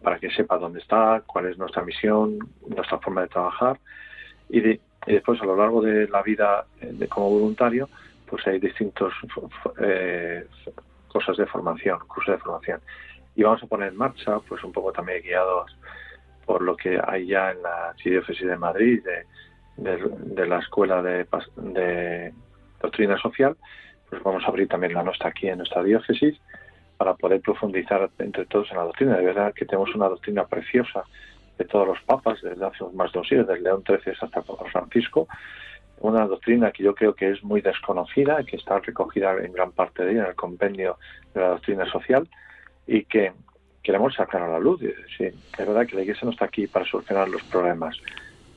para que sepa dónde está, cuál es nuestra misión, nuestra forma de trabajar. Y, después a lo largo de la vida eh, como voluntario pues hay distintos eh, cosas de formación, cursos de formación. Y vamos a poner en marcha pues un poco también guiados por lo que hay ya en la Archidiócesis de Madrid de, la Escuela de, de Doctrina Social. Pues vamos a abrir también la nuestra aquí en nuestra diócesis para poder profundizar entre todos en la doctrina. De verdad que tenemos una doctrina preciosa de todos los papas desde hace más de dos siglos, desde León XIII hasta Francisco, una doctrina que yo creo que es muy desconocida, que está recogida en gran parte de ella en el compendio de la doctrina social y que queremos sacar a la luz. Sí, es verdad que la Iglesia no está aquí para solucionar los problemas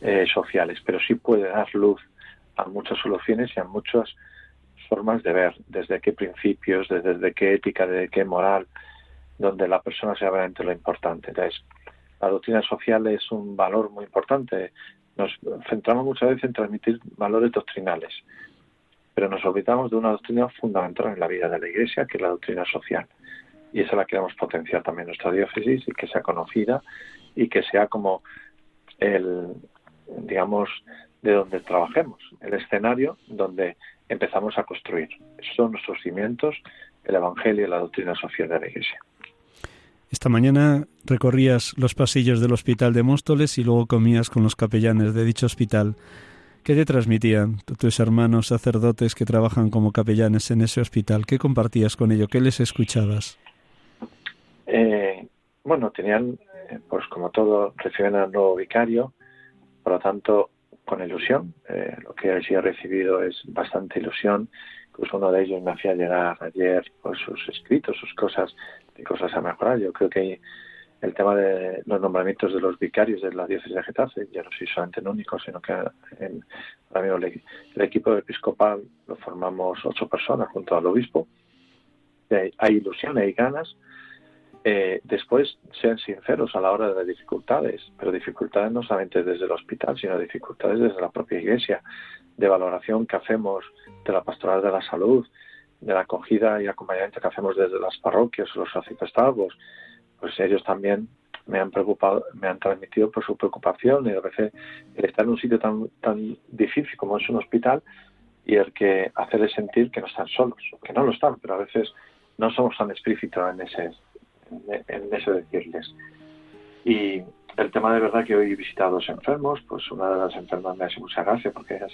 eh, sociales, pero sí puede dar luz a muchas soluciones y a muchas formas de ver, desde qué principios, desde, qué ética, desde qué moral, donde la persona sea realmente lo importante. Entonces, la doctrina social es un valor muy importante. Nos centramos muchas veces en transmitir valores doctrinales, pero nos olvidamos de una doctrina fundamental en la vida de la Iglesia, que es la doctrina social. Y esa la queremos potenciar también en nuestra diócesis y que sea conocida y que sea como el, digamos, de donde trabajemos, el escenario donde empezamos a construir. son nuestros cimientos, el Evangelio y la doctrina social de la Iglesia. Esta mañana recorrías los pasillos del Hospital de Móstoles y luego comías con los capellanes de dicho hospital. ¿Qué te transmitían tus hermanos sacerdotes que trabajan como capellanes en ese hospital? ¿Qué compartías con ellos? ¿Qué les escuchabas? Eh, bueno, tenían, eh, pues como todo, reciben al nuevo vicario, por lo tanto, con ilusión. Eh, lo que sí he recibido es bastante ilusión. Incluso uno de ellos me hacía llegar ayer pues, sus escritos, sus cosas, de cosas a mejorar. Yo creo que el tema de los nombramientos de los vicarios de la diócesis de Getafe, ya no soy solamente el único, sino que en, el, el equipo episcopal lo formamos ocho personas junto al obispo. Hay ilusión, hay ganas eh, después sean sinceros a la hora de las dificultades, pero dificultades no solamente desde el hospital, sino dificultades desde la propia iglesia, de valoración que hacemos de la pastoral de la salud, de la acogida y acompañamiento que hacemos desde las parroquias, los arciprestazgos, pues ellos también me han preocupado, me han transmitido por su preocupación y a veces el estar en un sitio tan, tan difícil como es un hospital y el que hacerles sentir que no están solos, que no lo están, pero a veces no somos tan explícitos en ese, en ese decirles. Y el tema de verdad que hoy he visitado a dos enfermos, pues una de las enfermas me hace mucha gracia porque ellas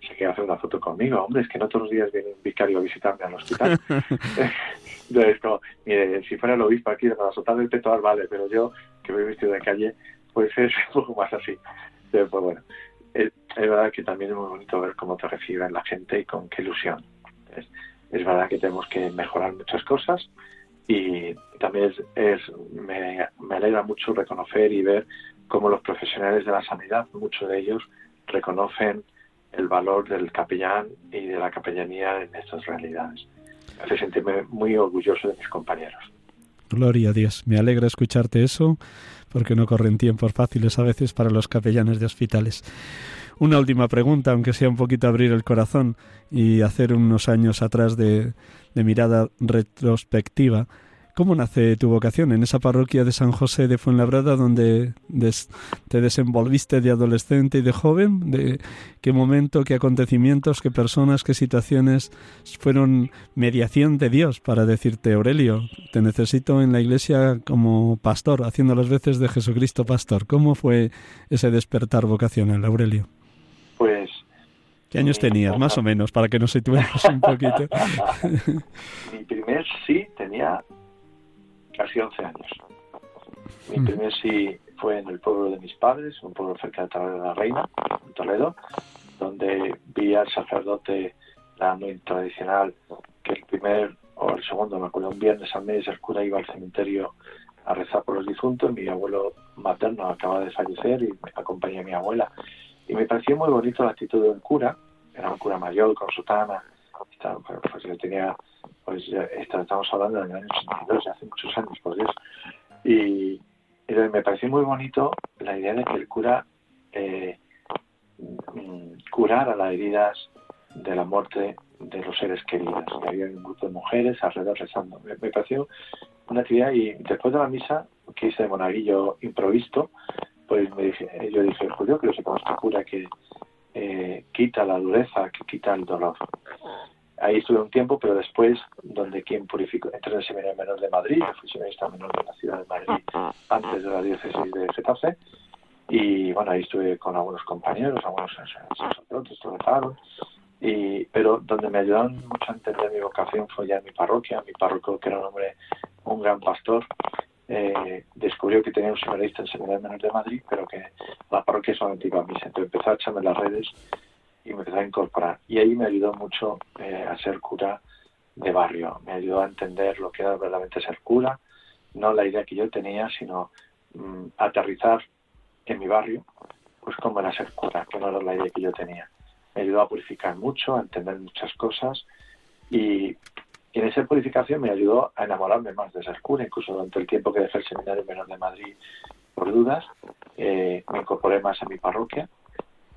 se quiere hacer una foto conmigo. Hombre, es que no todos los días viene un vicario a visitarme al hospital. Entonces, como, mire, si fuera el obispo aquí, para soltar el peto vale, pero yo, que voy vestido de calle, pues es un poco más así. Pero, pues bueno, es, verdad que también es muy bonito ver cómo te reciben la gente y con qué ilusión. es verdad que tenemos que mejorar muchas cosas y también es, me, me alegra mucho reconocer y ver cómo los profesionales de la sanidad, muchos de ellos, reconocen el valor del capellán y de la capellanía en estas realidades. Me hace sentirme muy orgulloso de mis compañeros. Gloria a Dios. Me alegra escucharte eso, porque no corren tiempos fáciles a veces para los capellanes de hospitales. Una última pregunta, aunque sea un poquito abrir el corazón y hacer unos años atrás de, mirada retrospectiva. ¿Cómo nace tu vocación en esa parroquia de San José de Fuenlabrada donde te desenvolviste de adolescente y de joven? ¿De qué momento, qué acontecimientos, qué personas, qué situaciones fueron mediación de Dios para decirte, Aurelio, te necesito en la iglesia como pastor, haciendo las veces de Jesucristo pastor? ¿Cómo fue ese despertar vocacional, Aurelio? ¿Qué años tenías, más o menos, para que nos situemos un poquito? Mi primer sí tenía casi 11 años. Mi mm. primer sí fue en el pueblo de mis padres, un pueblo cerca de Toledo de la Reina, en Toledo, donde vi al sacerdote, la muy tradicional, que el primer o el segundo, me acuerdo, un viernes al mes el cura iba al cementerio a rezar por los difuntos, mi abuelo materno acaba de fallecer y me acompañé a mi abuela. Y me pareció muy bonito la actitud del cura, era un cura mayor con su tana, pues yo tenía pues estamos hablando del año 82, hace muchos años, por Dios. Y, me pareció muy bonito la idea de que el cura eh, mm, curara las heridas de la muerte de los seres queridos. había un grupo de mujeres alrededor rezando. Me, pareció una actividad y después de la misa que hice de monaguillo improvisto, pues me dije, yo dije, Julio, que lo sepamos que cura que eh, quita la dureza, que quita el dolor. Ahí estuve un tiempo, pero después, donde quien purificó, entré en el Seminario Menor de Madrid, fui seminarista menor de la ciudad de Madrid antes de la diócesis de Getafe, y bueno, ahí estuve con algunos compañeros, algunos sacerdotes, trabajaron, y, pero donde me ayudaron mucho a entender mi vocación fue ya en mi parroquia, mi párroco, que era un hombre, un gran pastor, eh, descubrió que tenía un seminarista en Seminario Menor de Madrid, pero que la parroquia solamente iba a misa, entonces empezó a echarme las redes y me empecé a incorporar. Y ahí me ayudó mucho eh, a ser cura de barrio, me ayudó a entender lo que era verdaderamente ser cura, no la idea que yo tenía, sino mm, aterrizar en mi barrio, pues cómo era ser cura, que no era la idea que yo tenía. Me ayudó a purificar mucho, a entender muchas cosas y, en esa purificación me ayudó a enamorarme más de ser incluso durante el tiempo que dejé el seminario menor de Madrid por dudas, eh, me incorporé más a mi parroquia.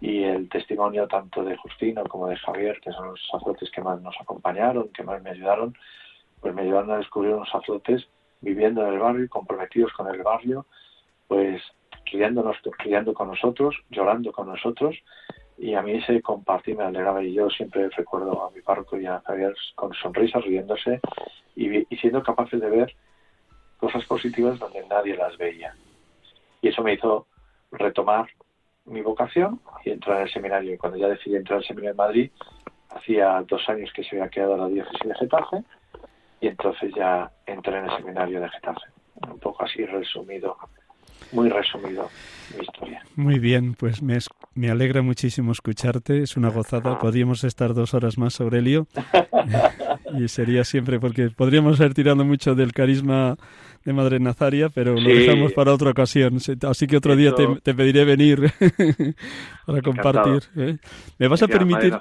Y el testimonio tanto de Justino como de Javier, que son los sacerdotes que más nos acompañaron, que más me ayudaron, pues me ayudaron a descubrir unos sacerdotes viviendo en el barrio, comprometidos con el barrio, pues criándonos, criando con nosotros, llorando con nosotros, y a mí ese compartir me alegraba y yo siempre recuerdo a mi párroco y a Javier con sonrisas, riéndose y, y siendo capaces de ver cosas positivas donde nadie las veía. Y eso me hizo retomar mi vocación y entrar en el seminario. Y cuando ya decidí entrar al seminario de Madrid, hacía dos años que se había quedado la diócesis de Getafe y entonces ya entré en el seminario de Getafe. Un poco así resumido, muy resumido mi historia. Muy bien, pues me, me alegra muchísimo escucharte, es una gozada. Podríamos estar dos horas más, Aurelio. y sería siempre, porque podríamos ir tirando mucho del carisma de Madre Nazaria, pero lo dejamos para otra ocasión. Así que otro día te, pediré venir para compartir. ¿eh? ¿Me vas a permitir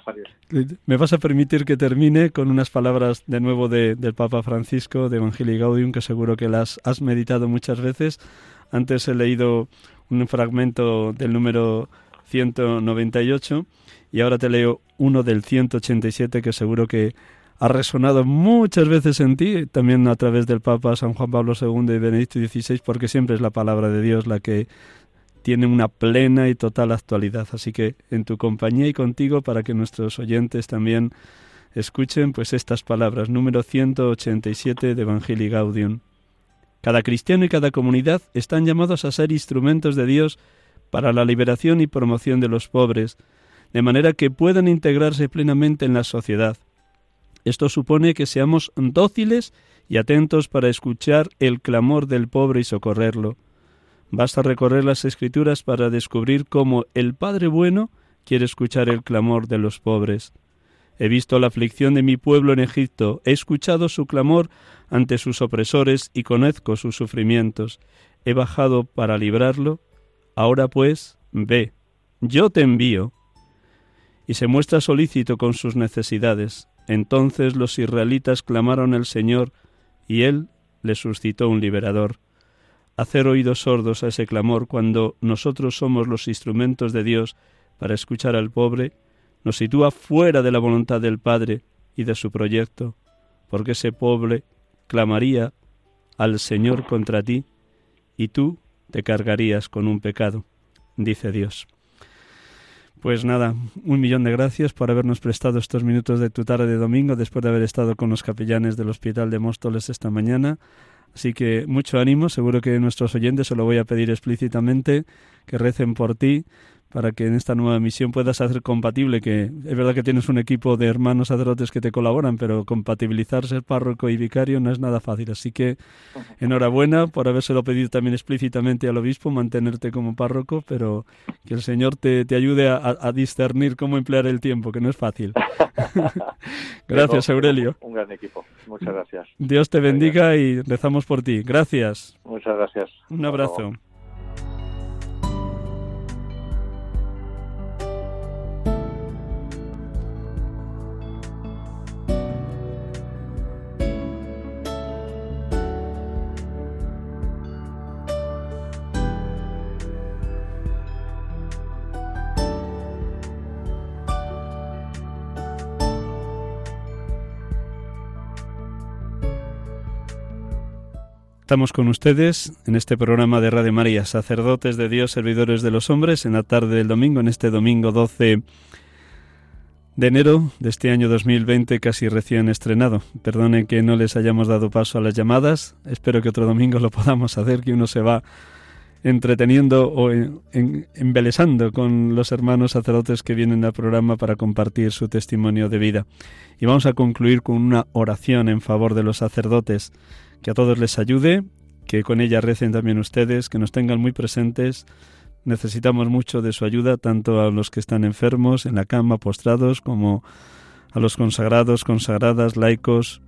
me vas a permitir que termine con unas palabras de nuevo de, del Papa Francisco de Evangelii Gaudium que seguro que las has meditado muchas veces. Antes he leído un fragmento del número 198 y ahora te leo uno del 187 que seguro que ha resonado muchas veces en ti, también a través del Papa San Juan Pablo II y Benedicto XVI, porque siempre es la palabra de Dios la que tiene una plena y total actualidad. Así que en tu compañía y contigo, para que nuestros oyentes también escuchen, pues estas palabras, número 187 de Evangelii Gaudium. Cada cristiano y cada comunidad están llamados a ser instrumentos de Dios para la liberación y promoción de los pobres, de manera que puedan integrarse plenamente en la sociedad esto supone que seamos dóciles y atentos para escuchar el clamor del pobre y socorrerlo. Basta recorrer las escrituras para descubrir cómo el Padre bueno quiere escuchar el clamor de los pobres. He visto la aflicción de mi pueblo en Egipto, he escuchado su clamor ante sus opresores y conozco sus sufrimientos. He bajado para librarlo. Ahora pues, ve, yo te envío. Y se muestra solícito con sus necesidades. Entonces los israelitas clamaron al Señor y Él les suscitó un liberador. Hacer oídos sordos a ese clamor cuando nosotros somos los instrumentos de Dios para escuchar al pobre, nos sitúa fuera de la voluntad del Padre y de su proyecto, porque ese pobre clamaría al Señor contra ti y tú te cargarías con un pecado, dice Dios. Pues nada, un millón de gracias por habernos prestado estos minutos de tu tarde de domingo después de haber estado con los capellanes del Hospital de Móstoles esta mañana. Así que mucho ánimo, seguro que nuestros oyentes se lo voy a pedir explícitamente, que recen por ti, para que en esta nueva misión puedas hacer compatible, que es verdad que tienes un equipo de hermanos sacerdotes que te colaboran, pero compatibilizar ser párroco y vicario no es nada fácil. Así que enhorabuena por habérselo pedido también explícitamente al obispo, mantenerte como párroco, pero que el Señor te, te ayude a, discernir cómo emplear el tiempo, que no es fácil. gracias, Aurelio. Un gran equipo. Muchas gracias. Dios te bendiga y rezamos por ti. Gracias. Muchas gracias. Un abrazo. Estamos con ustedes en este programa de Radio María, sacerdotes de Dios, servidores de los hombres, en la tarde del domingo, en este domingo 12 de enero de este año 2020, casi recién estrenado. Perdonen que no les hayamos dado paso a las llamadas, espero que otro domingo lo podamos hacer, que uno se va entreteniendo o embelesando con los hermanos sacerdotes que vienen al programa para compartir su testimonio de vida. Y vamos a concluir con una oración en favor de los sacerdotes que a todos les ayude, que con ella recen también ustedes, que nos tengan muy presentes. Necesitamos mucho de su ayuda, tanto a los que están enfermos, en la cama, postrados, como a los consagrados, consagradas, laicos,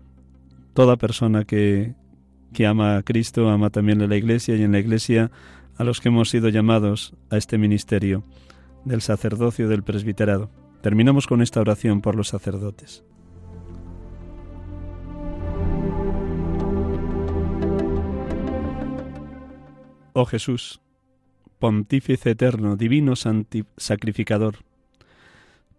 toda persona que, que ama a Cristo, ama también a la Iglesia y en la Iglesia a los que hemos sido llamados a este ministerio del sacerdocio del presbiterado. Terminamos con esta oración por los sacerdotes. Oh Jesús, pontífice eterno, divino sacrificador,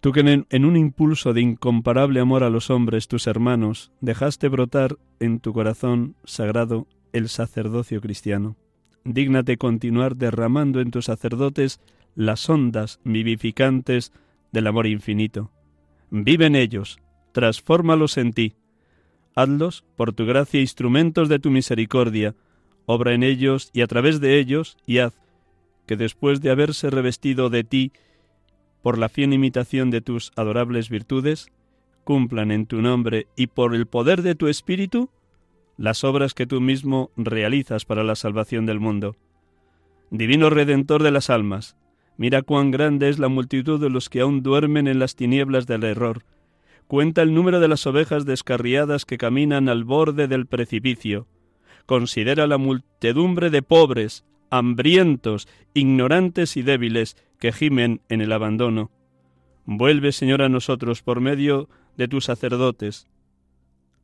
tú que en, un impulso de incomparable amor a los hombres, tus hermanos, dejaste brotar en tu corazón sagrado el sacerdocio cristiano. Dígnate continuar derramando en tus sacerdotes las ondas vivificantes del amor infinito. Vive en ellos, transfórmalos en ti. Hazlos, por tu gracia, instrumentos de tu misericordia, obra en ellos y a través de ellos, y haz que después de haberse revestido de ti por la fiel imitación de tus adorables virtudes, cumplan en tu nombre y por el poder de tu Espíritu las obras que tú mismo realizas para la salvación del mundo. Divino Redentor de las almas, mira cuán grande es la multitud de los que aún duermen en las tinieblas del error, cuenta el número de las ovejas descarriadas que caminan al borde del precipicio, considera la multedumbre de pobres, hambrientos, ignorantes y débiles que gimen en el abandono. Vuelve, Señor, a nosotros por medio de tus sacerdotes.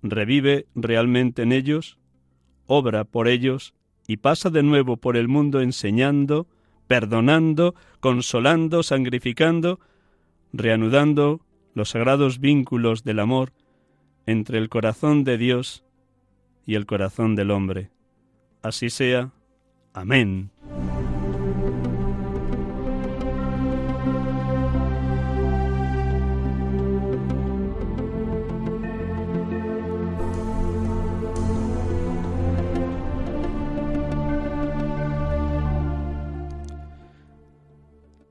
Revive realmente en ellos, obra por ellos y pasa de nuevo por el mundo enseñando, perdonando, consolando, sancrificando, reanudando los sagrados vínculos del amor entre el corazón de Dios y el corazón del hombre. Así sea. Amén.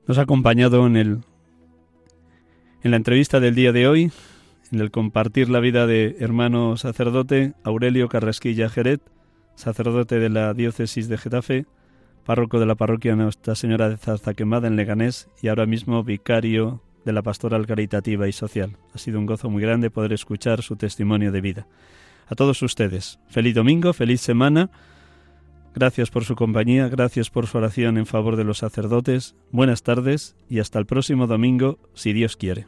Nos ha acompañado en el en la entrevista del día de hoy, en el compartir la vida de hermano sacerdote Aurelio Carrasquilla Jeret, sacerdote de la diócesis de Getafe, párroco de la parroquia Nuestra Señora de Zarzaquemada en Leganés y ahora mismo vicario de la pastoral caritativa y social. Ha sido un gozo muy grande poder escuchar su testimonio de vida. A todos ustedes, feliz domingo, feliz semana. Gracias por su compañía, gracias por su oración en favor de los sacerdotes. Buenas tardes y hasta el próximo domingo, si Dios quiere.